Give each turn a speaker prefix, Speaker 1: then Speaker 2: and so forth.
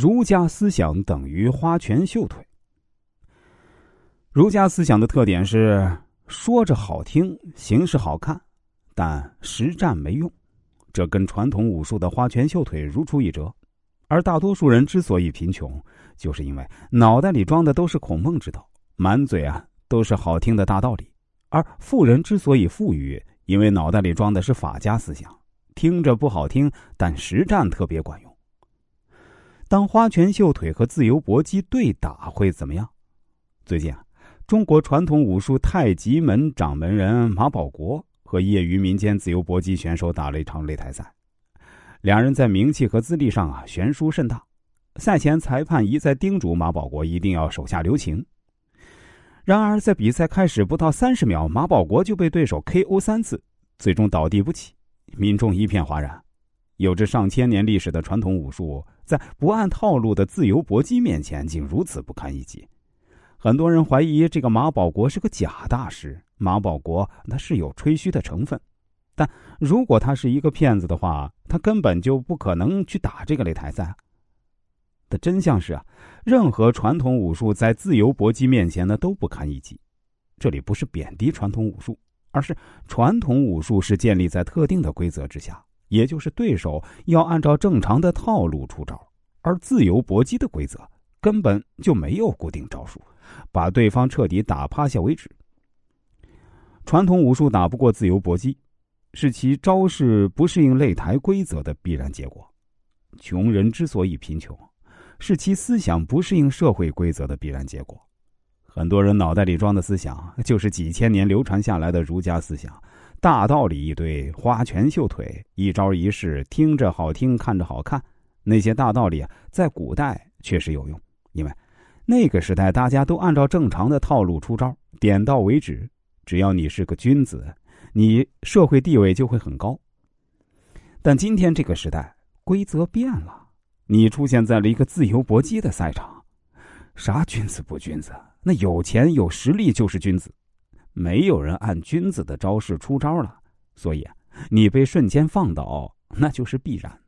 Speaker 1: 儒家思想等于花拳绣腿。儒家思想的特点是说着好听，形式好看，但实战没用，这跟传统武术的花拳绣腿如出一辙。而大多数人之所以贫穷，就是因为脑袋里装的都是孔孟之道，满嘴啊都是好听的大道理；而富人之所以富裕，因为脑袋里装的是法家思想，听着不好听，但实战特别管用。当花拳绣腿和自由搏击对打会怎么样？最近啊，中国传统武术太极门掌门人马保国和业余民间自由搏击选手打了一场擂台赛。两人在名气和资历上啊悬殊甚大，赛前裁判一再叮嘱马保国一定要手下留情。然而在比赛开始不到三十秒，马保国就被对手 KO 三次，最终倒地不起，民众一片哗然。有着上千年历史的传统武术，在不按套路的自由搏击面前，竟如此不堪一击。很多人怀疑这个马保国是个假大师，马保国那是有吹嘘的成分。但如果他是一个骗子的话，他根本就不可能去打这个擂台赛。的真相是啊，任何传统武术在自由搏击面前呢都不堪一击。这里不是贬低传统武术，而是传统武术是建立在特定的规则之下，也就是对手要按照正常的套路出招，而自由搏击的规则根本就没有固定招数，把对方彻底打趴下为止。传统武术打不过自由搏击。是其招式不适应擂台规则的必然结果。穷人之所以贫穷，是其思想不适应社会规则的必然结果。很多人脑袋里装的思想，就是几千年流传下来的儒家思想，大道理一堆，花拳绣腿，一招一式，听着好听，看着好看。那些大道理啊，在古代确实有用，因为那个时代大家都按照正常的套路出招，点到为止。只要你是个君子。你社会地位就会很高，但今天这个时代规则变了，你出现在了一个自由搏击的赛场，啥君子不君子？那有钱有实力就是君子，没有人按君子的招式出招了，所以你被瞬间放倒，那就是必然。